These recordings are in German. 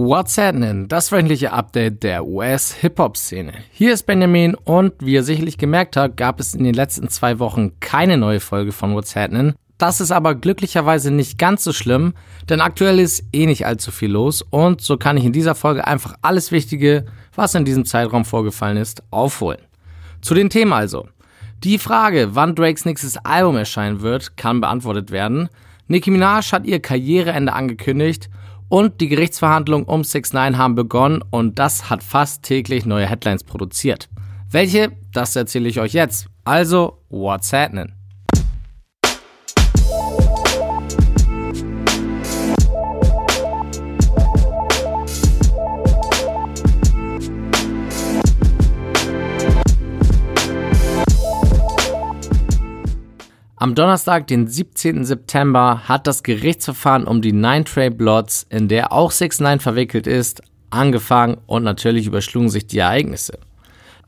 What's happening? Das wöchentliche Update der US-Hip-Hop-Szene. Hier ist Benjamin und wie ihr sicherlich gemerkt habt, gab es in den letzten zwei Wochen keine neue Folge von What's happening. Das ist aber glücklicherweise nicht ganz so schlimm, denn aktuell ist eh nicht allzu viel los und so kann ich in dieser Folge einfach alles Wichtige, was in diesem Zeitraum vorgefallen ist, aufholen. Zu den Themen also. Die Frage, wann Drakes nächstes Album erscheinen wird, kann beantwortet werden. Nicki Minaj hat ihr Karriereende angekündigt und die Gerichtsverhandlungen um 6 9 haben begonnen und das hat fast täglich neue Headlines produziert. Welche? Das erzähle ich euch jetzt. Also, what's happening? Am Donnerstag, den 17. September, hat das Gerichtsverfahren um die Nine Tray Blots, in der auch 6 9 verwickelt ist, angefangen und natürlich überschlugen sich die Ereignisse.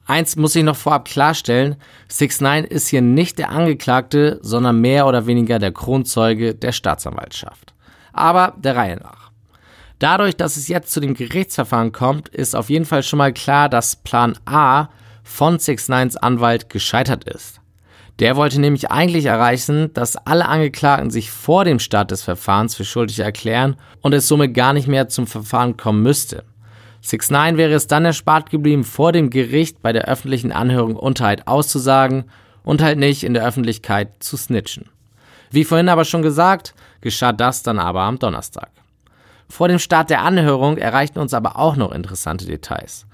Eins muss ich noch vorab klarstellen, 6 9 ist hier nicht der Angeklagte, sondern mehr oder weniger der Kronzeuge der Staatsanwaltschaft. Aber der Reihe nach. Dadurch, dass es jetzt zu dem Gerichtsverfahren kommt, ist auf jeden Fall schon mal klar, dass Plan A von 6 9s Anwalt gescheitert ist. Der wollte nämlich eigentlich erreichen, dass alle Angeklagten sich vor dem Start des Verfahrens für schuldig erklären und es somit gar nicht mehr zum Verfahren kommen müsste. 6 9 wäre es dann erspart geblieben, vor dem Gericht bei der öffentlichen Anhörung Unterhalt auszusagen und halt nicht in der Öffentlichkeit zu snitchen. Wie vorhin aber schon gesagt, geschah das dann aber am Donnerstag. Vor dem Start der Anhörung erreichten uns aber auch noch interessante Details.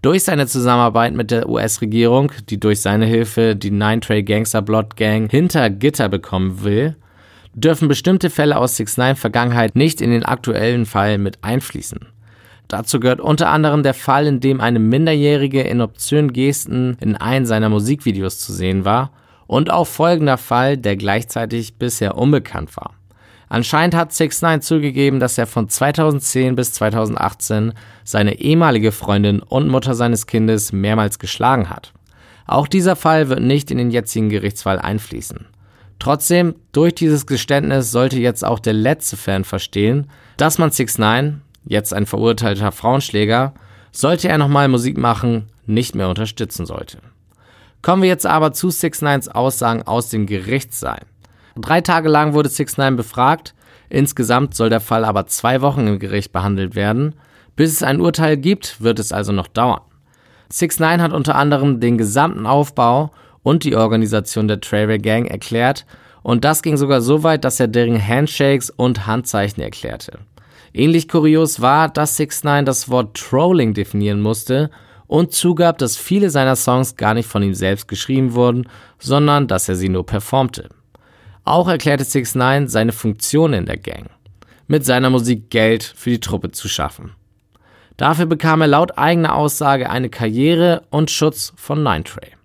Durch seine Zusammenarbeit mit der US-Regierung, die durch seine Hilfe die Nine Tray Gangster Blood Gang hinter Gitter bekommen will, dürfen bestimmte Fälle aus 6 9 Vergangenheit nicht in den aktuellen Fall mit einfließen. Dazu gehört unter anderem der Fall, in dem eine Minderjährige in obszönen Gesten in einem seiner Musikvideos zu sehen war und auch folgender Fall, der gleichzeitig bisher unbekannt war. Anscheinend hat 6 9 zugegeben, dass er von 2010 bis 2018 seine ehemalige Freundin und Mutter seines Kindes mehrmals geschlagen hat. Auch dieser Fall wird nicht in den jetzigen Gerichtsfall einfließen. Trotzdem, durch dieses Geständnis sollte jetzt auch der letzte Fan verstehen, dass man 6 9 jetzt ein verurteilter Frauenschläger, sollte er nochmal Musik machen, nicht mehr unterstützen sollte. Kommen wir jetzt aber zu 6 9s Aussagen aus dem Gerichtssaal. Drei Tage lang wurde 6 9 befragt. Insgesamt soll der Fall aber zwei Wochen im Gericht behandelt werden. Bis es ein Urteil gibt, wird es also noch dauern. 6 9 hat unter anderem den gesamten Aufbau und die Organisation der Travel Gang erklärt und das ging sogar so weit, dass er deren Handshakes und Handzeichen erklärte. Ähnlich kurios war, dass 6 9 das Wort Trolling definieren musste und zugab, dass viele seiner Songs gar nicht von ihm selbst geschrieben wurden, sondern dass er sie nur performte. Auch erklärte 6 9 seine Funktion in der Gang, mit seiner Musik Geld für die Truppe zu schaffen. Dafür bekam er laut eigener Aussage eine Karriere und Schutz von Nine Tray.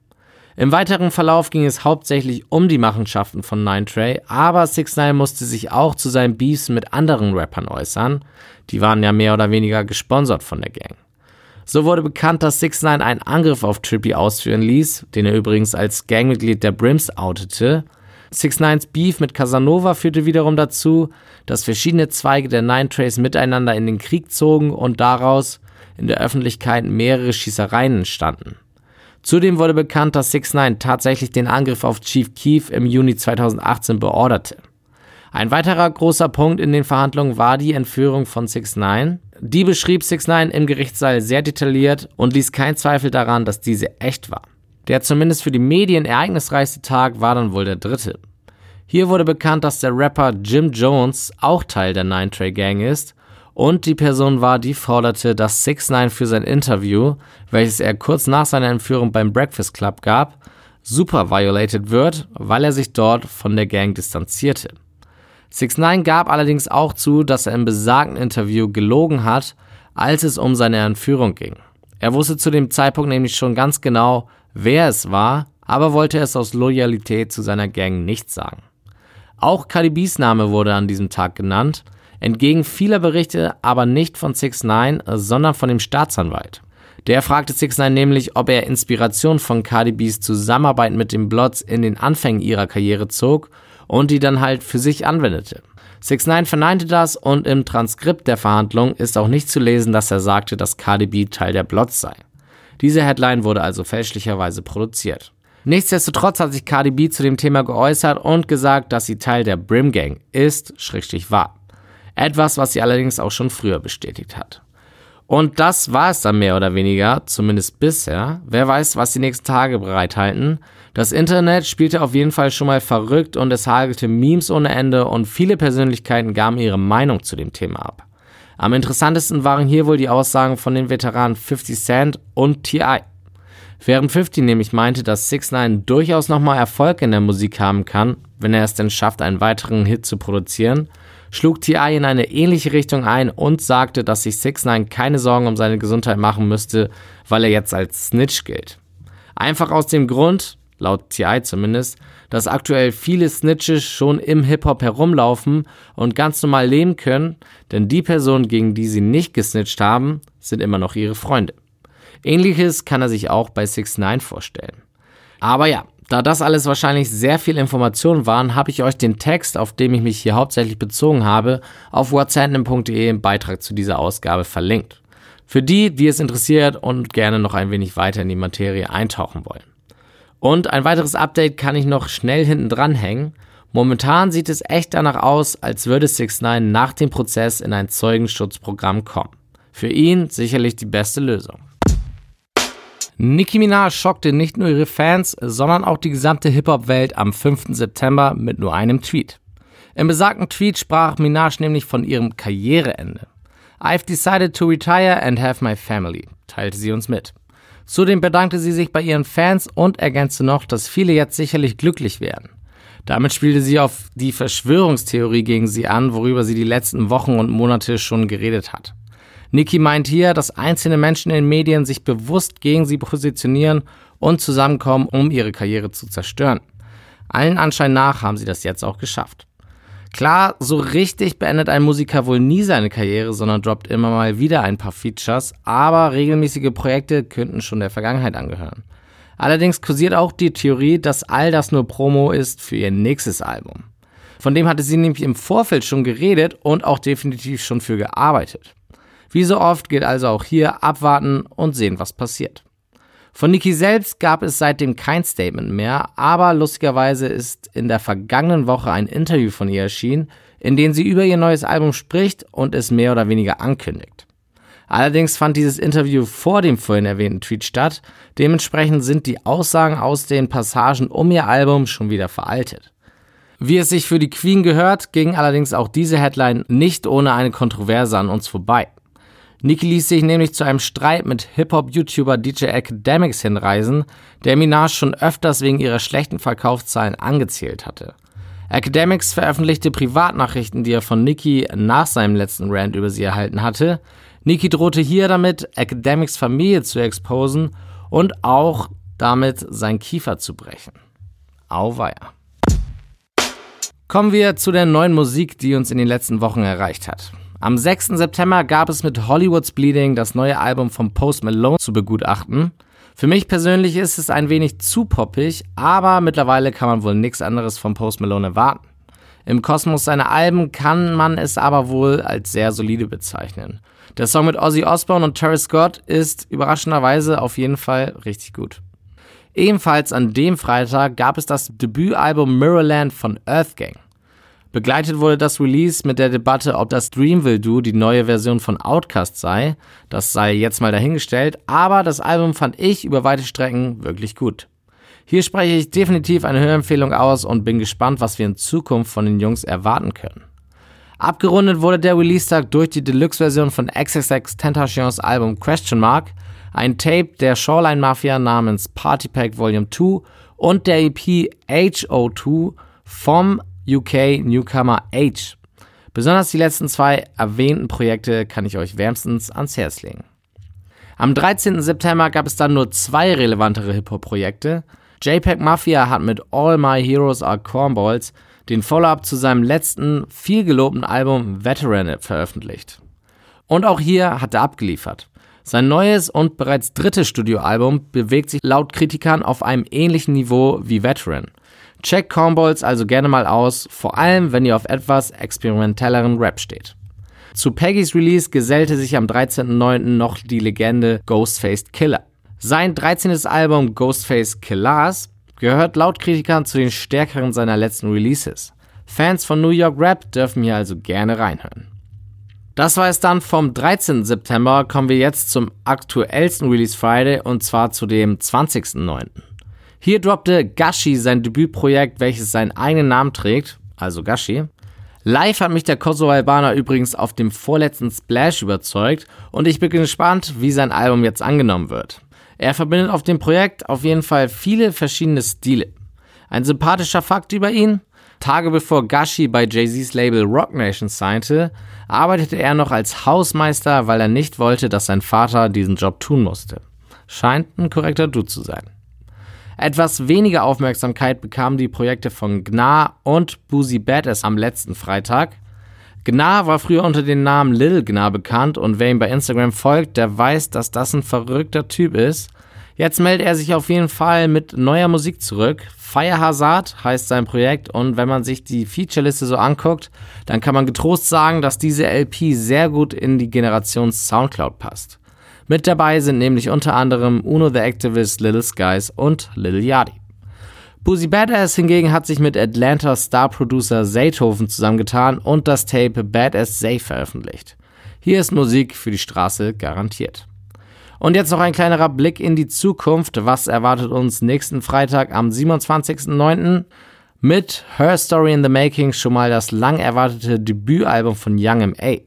Im weiteren Verlauf ging es hauptsächlich um die Machenschaften von Nine Tray, aber 6 9 musste sich auch zu seinen Beefs mit anderen Rappern äußern. Die waren ja mehr oder weniger gesponsert von der Gang. So wurde bekannt, dass 6 9 einen Angriff auf Trippy ausführen ließ, den er übrigens als Gangmitglied der Brims outete. 6 9s Beef mit Casanova führte wiederum dazu, dass verschiedene Zweige der Nine Trays miteinander in den Krieg zogen und daraus in der Öffentlichkeit mehrere Schießereien entstanden. Zudem wurde bekannt, dass 6 9 tatsächlich den Angriff auf Chief Keef im Juni 2018 beorderte. Ein weiterer großer Punkt in den Verhandlungen war die Entführung von 6 9 Die beschrieb 6 9 im Gerichtssaal sehr detailliert und ließ keinen Zweifel daran, dass diese echt war. Der zumindest für die Medien ereignisreichste Tag war dann wohl der dritte. Hier wurde bekannt, dass der Rapper Jim Jones auch Teil der Nine Tray Gang ist und die Person war, die forderte, dass 6 9 für sein Interview, welches er kurz nach seiner Entführung beim Breakfast Club gab, super violated wird, weil er sich dort von der Gang distanzierte. 6 9 gab allerdings auch zu, dass er im besagten Interview gelogen hat, als es um seine Entführung ging. Er wusste zu dem Zeitpunkt nämlich schon ganz genau, wer es war, aber wollte es aus Loyalität zu seiner Gang nicht sagen. Auch Cardi Name wurde an diesem Tag genannt, entgegen vieler Berichte aber nicht von 6 9 sondern von dem Staatsanwalt. Der fragte 6 9 nämlich, ob er Inspiration von Cardi B's Zusammenarbeit mit den Bloods in den Anfängen ihrer Karriere zog und die dann halt für sich anwendete. 6 9 verneinte das und im Transkript der Verhandlung ist auch nicht zu lesen, dass er sagte, dass Cardi B Teil der Blots sei. Diese Headline wurde also fälschlicherweise produziert. Nichtsdestotrotz hat sich Cardi B zu dem Thema geäußert und gesagt, dass sie Teil der Brim Gang ist, schrägstrich war. Etwas, was sie allerdings auch schon früher bestätigt hat. Und das war es dann mehr oder weniger, zumindest bisher. Wer weiß, was die nächsten Tage bereithalten. Das Internet spielte auf jeden Fall schon mal verrückt und es hagelte Memes ohne Ende und viele Persönlichkeiten gaben ihre Meinung zu dem Thema ab. Am interessantesten waren hier wohl die Aussagen von den Veteranen 50 Cent und T.I. Während 50 nämlich meinte, dass 6 9 durchaus nochmal Erfolg in der Musik haben kann, wenn er es denn schafft, einen weiteren Hit zu produzieren, schlug T.I. in eine ähnliche Richtung ein und sagte, dass sich 6 9 keine Sorgen um seine Gesundheit machen müsste, weil er jetzt als Snitch gilt. Einfach aus dem Grund, laut TI zumindest, dass aktuell viele Snitches schon im Hip-Hop herumlaufen und ganz normal leben können, denn die Personen, gegen die sie nicht gesnitcht haben, sind immer noch ihre Freunde. Ähnliches kann er sich auch bei 6 9 vorstellen. Aber ja, da das alles wahrscheinlich sehr viel Informationen waren, habe ich euch den Text, auf dem ich mich hier hauptsächlich bezogen habe, auf whatsandem.de im Beitrag zu dieser Ausgabe verlinkt. Für die, die es interessiert und gerne noch ein wenig weiter in die Materie eintauchen wollen. Und ein weiteres Update kann ich noch schnell hinten dran hängen. Momentan sieht es echt danach aus, als würde 6 9 nach dem Prozess in ein Zeugenschutzprogramm kommen. Für ihn sicherlich die beste Lösung. Nicki Minaj schockte nicht nur ihre Fans, sondern auch die gesamte Hip-Hop-Welt am 5. September mit nur einem Tweet. Im besagten Tweet sprach Minaj nämlich von ihrem Karriereende. I've decided to retire and have my family, teilte sie uns mit. Zudem bedankte sie sich bei ihren Fans und ergänzte noch, dass viele jetzt sicherlich glücklich wären. Damit spielte sie auf die Verschwörungstheorie gegen sie an, worüber sie die letzten Wochen und Monate schon geredet hat. Nikki meint hier, dass einzelne Menschen in den Medien sich bewusst gegen sie positionieren und zusammenkommen, um ihre Karriere zu zerstören. Allen Anschein nach haben sie das jetzt auch geschafft. Klar, so richtig beendet ein Musiker wohl nie seine Karriere, sondern droppt immer mal wieder ein paar Features, aber regelmäßige Projekte könnten schon der Vergangenheit angehören. Allerdings kursiert auch die Theorie, dass all das nur Promo ist für ihr nächstes Album. Von dem hatte sie nämlich im Vorfeld schon geredet und auch definitiv schon für gearbeitet. Wie so oft gilt also auch hier abwarten und sehen, was passiert. Von Nicki selbst gab es seitdem kein Statement mehr, aber lustigerweise ist in der vergangenen Woche ein Interview von ihr erschienen, in dem sie über ihr neues Album spricht und es mehr oder weniger ankündigt. Allerdings fand dieses Interview vor dem vorhin erwähnten Tweet statt, dementsprechend sind die Aussagen aus den Passagen um ihr Album schon wieder veraltet. Wie es sich für die Queen gehört, ging allerdings auch diese Headline nicht ohne eine Kontroverse an uns vorbei. Nicki ließ sich nämlich zu einem Streit mit Hip-Hop-YouTuber DJ Academics hinreisen, der Minaj schon öfters wegen ihrer schlechten Verkaufszahlen angezählt hatte. Academics veröffentlichte Privatnachrichten, die er von Nicki nach seinem letzten Rant über sie erhalten hatte. Nicki drohte hier damit, Academics Familie zu exposen und auch damit sein Kiefer zu brechen. Auweia. Kommen wir zu der neuen Musik, die uns in den letzten Wochen erreicht hat. Am 6. September gab es mit Hollywood's Bleeding das neue Album von Post Malone zu begutachten. Für mich persönlich ist es ein wenig zu poppig, aber mittlerweile kann man wohl nichts anderes von Post Malone erwarten. Im Kosmos seiner Alben kann man es aber wohl als sehr solide bezeichnen. Der Song mit Ozzy Osbourne und Terry Scott ist überraschenderweise auf jeden Fall richtig gut. Ebenfalls an dem Freitag gab es das Debütalbum Mirrorland von Earthgang. Begleitet wurde das Release mit der Debatte, ob das Dreamville Do die neue Version von Outcast sei. Das sei jetzt mal dahingestellt, aber das Album fand ich über weite Strecken wirklich gut. Hier spreche ich definitiv eine Hörempfehlung aus und bin gespannt, was wir in Zukunft von den Jungs erwarten können. Abgerundet wurde der Release-Tag durch die Deluxe-Version von XXX Tentations Album Question Mark, ein Tape der Shoreline Mafia namens Party Pack Volume 2 und der EP HO2 vom UK Newcomer Age. Besonders die letzten zwei erwähnten Projekte kann ich euch wärmstens ans Herz legen. Am 13. September gab es dann nur zwei relevantere Hip-Hop-Projekte. JPEG Mafia hat mit All My Heroes Are Cornballs den Follow-up zu seinem letzten, viel gelobten Album Veteran veröffentlicht. Und auch hier hat er abgeliefert. Sein neues und bereits drittes Studioalbum bewegt sich laut Kritikern auf einem ähnlichen Niveau wie Veteran. Check Cornballs also gerne mal aus, vor allem wenn ihr auf etwas experimentelleren Rap steht. Zu Peggys Release gesellte sich am 13.09. noch die Legende Ghostface Killer. Sein 13. Album Ghostface Killers gehört laut Kritikern zu den stärkeren seiner letzten Releases. Fans von New York Rap dürfen hier also gerne reinhören. Das war es dann vom 13. September. Kommen wir jetzt zum aktuellsten Release Friday und zwar zu dem 20.09. Hier droppte Gashi sein Debütprojekt, welches seinen eigenen Namen trägt, also Gashi. Live hat mich der Kosovo-Albaner übrigens auf dem vorletzten Splash überzeugt und ich bin gespannt, wie sein Album jetzt angenommen wird. Er verbindet auf dem Projekt auf jeden Fall viele verschiedene Stile. Ein sympathischer Fakt über ihn, Tage bevor Gashi bei Jay-Z's Label Rock Nation signte, arbeitete er noch als Hausmeister, weil er nicht wollte, dass sein Vater diesen Job tun musste. Scheint ein korrekter Dude zu sein. Etwas weniger Aufmerksamkeit bekamen die Projekte von Gnar und Boozy Badass am letzten Freitag. Gnar war früher unter dem Namen Lil Gnar bekannt und wer ihm bei Instagram folgt, der weiß, dass das ein verrückter Typ ist. Jetzt meldet er sich auf jeden Fall mit neuer Musik zurück. Fire Hazard heißt sein Projekt und wenn man sich die Featureliste so anguckt, dann kann man getrost sagen, dass diese LP sehr gut in die Generation Soundcloud passt. Mit dabei sind nämlich unter anderem Uno the Activist, Little Skies und Lil Yachty. Boozy Badass hingegen hat sich mit Atlanta Star-Producer Zaytoven zusammengetan und das Tape Badass Zay veröffentlicht. Hier ist Musik für die Straße garantiert. Und jetzt noch ein kleinerer Blick in die Zukunft. Was erwartet uns nächsten Freitag am 27.09.? Mit Her Story in the Making schon mal das lang erwartete Debütalbum von Young M.A.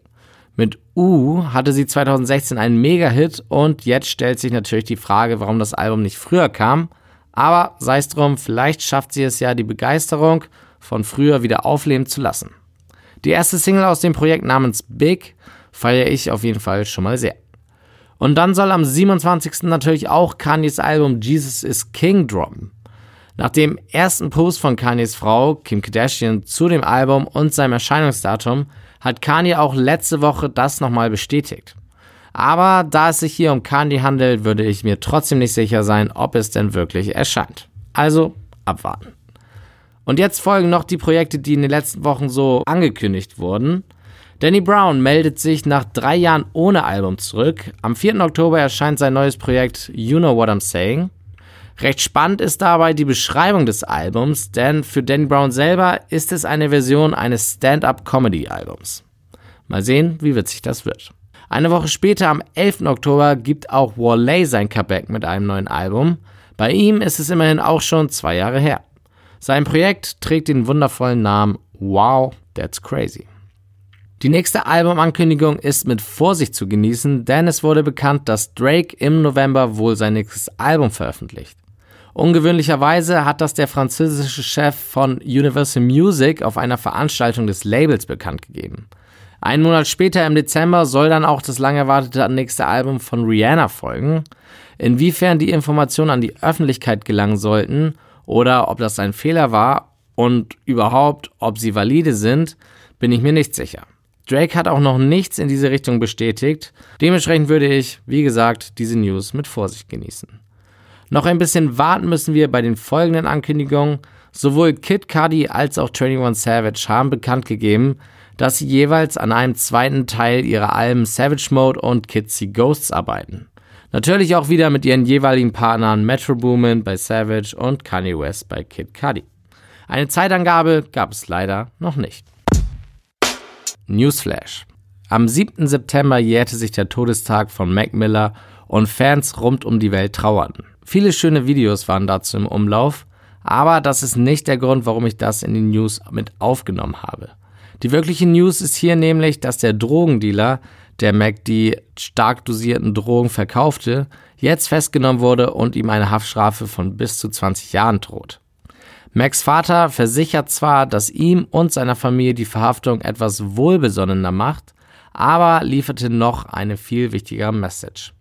U hatte sie 2016 einen Mega-Hit und jetzt stellt sich natürlich die Frage, warum das Album nicht früher kam. Aber sei es drum, vielleicht schafft sie es ja, die Begeisterung von früher wieder aufleben zu lassen. Die erste Single aus dem Projekt namens Big feiere ich auf jeden Fall schon mal sehr. Und dann soll am 27. natürlich auch Kanyes Album Jesus is King droppen. Nach dem ersten Post von Kanyes Frau, Kim Kardashian, zu dem Album und seinem Erscheinungsdatum hat Kanye auch letzte Woche das nochmal bestätigt. Aber da es sich hier um Kanye handelt, würde ich mir trotzdem nicht sicher sein, ob es denn wirklich erscheint. Also abwarten. Und jetzt folgen noch die Projekte, die in den letzten Wochen so angekündigt wurden. Danny Brown meldet sich nach drei Jahren ohne Album zurück. Am 4. Oktober erscheint sein neues Projekt You Know What I'm Saying. Recht spannend ist dabei die Beschreibung des Albums, denn für Danny Brown selber ist es eine Version eines Stand-up-Comedy-Albums. Mal sehen, wie witzig das wird. Eine Woche später, am 11. Oktober, gibt auch Wale sein Comeback mit einem neuen Album. Bei ihm ist es immerhin auch schon zwei Jahre her. Sein Projekt trägt den wundervollen Namen Wow, That's Crazy. Die nächste Albumankündigung ist mit Vorsicht zu genießen, denn es wurde bekannt, dass Drake im November wohl sein nächstes Album veröffentlicht. Ungewöhnlicherweise hat das der französische Chef von Universal Music auf einer Veranstaltung des Labels bekannt gegeben. Einen Monat später im Dezember soll dann auch das lang erwartete nächste Album von Rihanna folgen. Inwiefern die Informationen an die Öffentlichkeit gelangen sollten oder ob das ein Fehler war und überhaupt, ob sie valide sind, bin ich mir nicht sicher. Drake hat auch noch nichts in diese Richtung bestätigt. Dementsprechend würde ich, wie gesagt, diese News mit Vorsicht genießen. Noch ein bisschen warten müssen wir bei den folgenden Ankündigungen. Sowohl Kid Cudi als auch 21 Savage haben bekannt gegeben, dass sie jeweils an einem zweiten Teil ihrer Alben Savage Mode und Kids See Ghosts arbeiten. Natürlich auch wieder mit ihren jeweiligen Partnern Metro Boomin bei Savage und Kanye West bei Kid Cudi. Eine Zeitangabe gab es leider noch nicht. Newsflash. Am 7. September jährte sich der Todestag von Mac Miller und Fans rund um die Welt trauerten. Viele schöne Videos waren dazu im Umlauf, aber das ist nicht der Grund, warum ich das in die News mit aufgenommen habe. Die wirkliche News ist hier nämlich, dass der Drogendealer, der Mac die stark dosierten Drogen verkaufte, jetzt festgenommen wurde und ihm eine Haftstrafe von bis zu 20 Jahren droht. Max Vater versichert zwar, dass ihm und seiner Familie die Verhaftung etwas wohlbesonnener macht, aber lieferte noch eine viel wichtigere Message.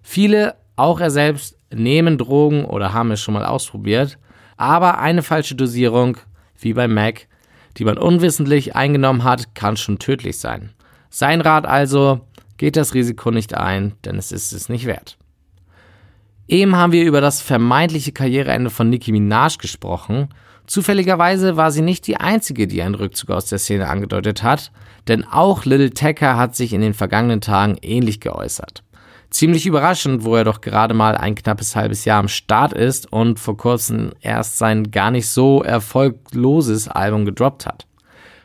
Viele, auch er selbst, nehmen Drogen oder haben es schon mal ausprobiert, aber eine falsche Dosierung, wie bei Mac, die man unwissentlich eingenommen hat, kann schon tödlich sein. Sein Rat also, geht das Risiko nicht ein, denn es ist es nicht wert. Eben haben wir über das vermeintliche Karriereende von Nicki Minaj gesprochen. Zufälligerweise war sie nicht die einzige, die einen Rückzug aus der Szene angedeutet hat, denn auch Little Tecker hat sich in den vergangenen Tagen ähnlich geäußert. Ziemlich überraschend, wo er doch gerade mal ein knappes halbes Jahr am Start ist und vor kurzem erst sein gar nicht so erfolgloses Album gedroppt hat.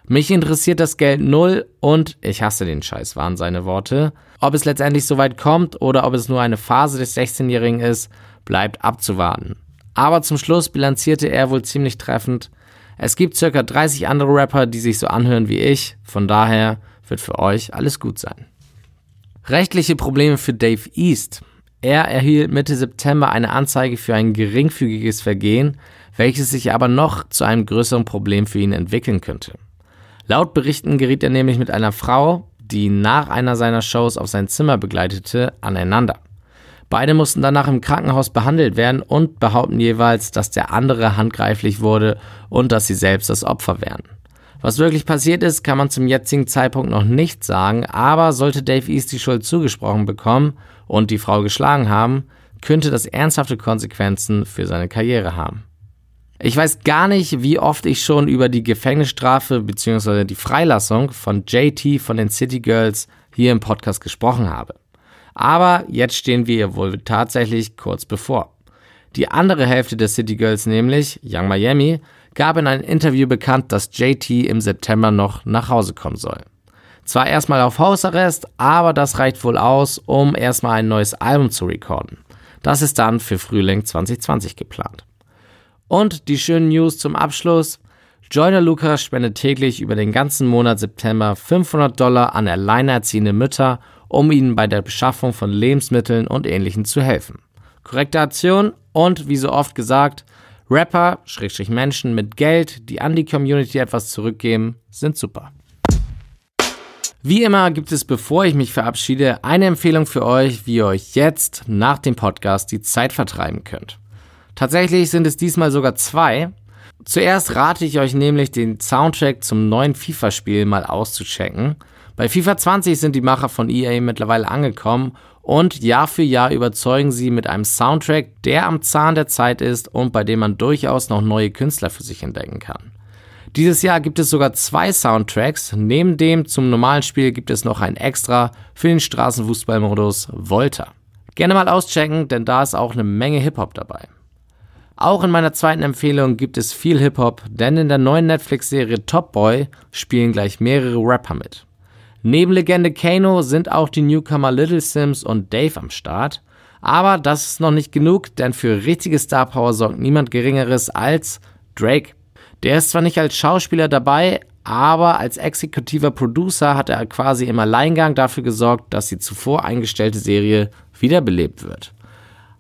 Mich interessiert das Geld null und ich hasse den Scheiß, waren seine Worte. Ob es letztendlich so weit kommt oder ob es nur eine Phase des 16-Jährigen ist, bleibt abzuwarten. Aber zum Schluss bilanzierte er wohl ziemlich treffend. Es gibt circa 30 andere Rapper, die sich so anhören wie ich, von daher wird für euch alles gut sein. Rechtliche Probleme für Dave East. Er erhielt Mitte September eine Anzeige für ein geringfügiges Vergehen, welches sich aber noch zu einem größeren Problem für ihn entwickeln könnte. Laut Berichten geriet er nämlich mit einer Frau, die nach einer seiner Shows auf sein Zimmer begleitete, aneinander. Beide mussten danach im Krankenhaus behandelt werden und behaupten jeweils, dass der andere handgreiflich wurde und dass sie selbst das Opfer wären. Was wirklich passiert ist, kann man zum jetzigen Zeitpunkt noch nicht sagen, aber sollte Dave East die Schuld zugesprochen bekommen und die Frau geschlagen haben, könnte das ernsthafte Konsequenzen für seine Karriere haben. Ich weiß gar nicht, wie oft ich schon über die Gefängnisstrafe bzw. die Freilassung von JT von den City Girls hier im Podcast gesprochen habe. Aber jetzt stehen wir wohl tatsächlich kurz bevor. Die andere Hälfte der City Girls, nämlich Young Miami, gab in einem Interview bekannt, dass JT im September noch nach Hause kommen soll. Zwar erstmal auf Hausarrest, aber das reicht wohl aus, um erstmal ein neues Album zu recorden. Das ist dann für Frühling 2020 geplant. Und die schönen News zum Abschluss. Joyner Lucas spendet täglich über den ganzen Monat September 500 Dollar an alleinerziehende Mütter, um ihnen bei der Beschaffung von Lebensmitteln und Ähnlichem zu helfen. Korrekte Aktion und, wie so oft gesagt, Rapper, Schrägstrich Menschen mit Geld, die an die Community etwas zurückgeben, sind super. Wie immer gibt es, bevor ich mich verabschiede, eine Empfehlung für euch, wie ihr euch jetzt nach dem Podcast die Zeit vertreiben könnt. Tatsächlich sind es diesmal sogar zwei. Zuerst rate ich euch nämlich, den Soundtrack zum neuen FIFA-Spiel mal auszuchecken. Bei FIFA 20 sind die Macher von EA mittlerweile angekommen und Jahr für Jahr überzeugen sie mit einem Soundtrack, der am Zahn der Zeit ist und bei dem man durchaus noch neue Künstler für sich entdecken kann. Dieses Jahr gibt es sogar zwei Soundtracks. Neben dem zum normalen Spiel gibt es noch ein extra für den Straßenfußballmodus Volta. Gerne mal auschecken, denn da ist auch eine Menge Hip-Hop dabei. Auch in meiner zweiten Empfehlung gibt es viel Hip-Hop, denn in der neuen Netflix-Serie Top Boy spielen gleich mehrere Rapper mit. Neben Legende Kano sind auch die Newcomer Little Sims und Dave am Start. Aber das ist noch nicht genug, denn für richtige Star Power sorgt niemand Geringeres als Drake. Der ist zwar nicht als Schauspieler dabei, aber als exekutiver Producer hat er quasi im Alleingang dafür gesorgt, dass die zuvor eingestellte Serie wiederbelebt wird.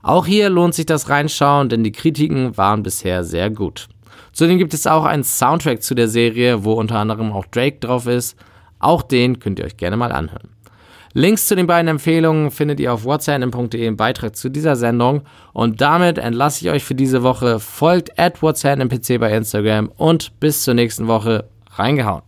Auch hier lohnt sich das Reinschauen, denn die Kritiken waren bisher sehr gut. Zudem gibt es auch einen Soundtrack zu der Serie, wo unter anderem auch Drake drauf ist. Auch den könnt ihr euch gerne mal anhören. Links zu den beiden Empfehlungen findet ihr auf whatsapp.de im Beitrag zu dieser Sendung. Und damit entlasse ich euch für diese Woche. Folgt at whatsapp bei Instagram und bis zur nächsten Woche. Reingehauen.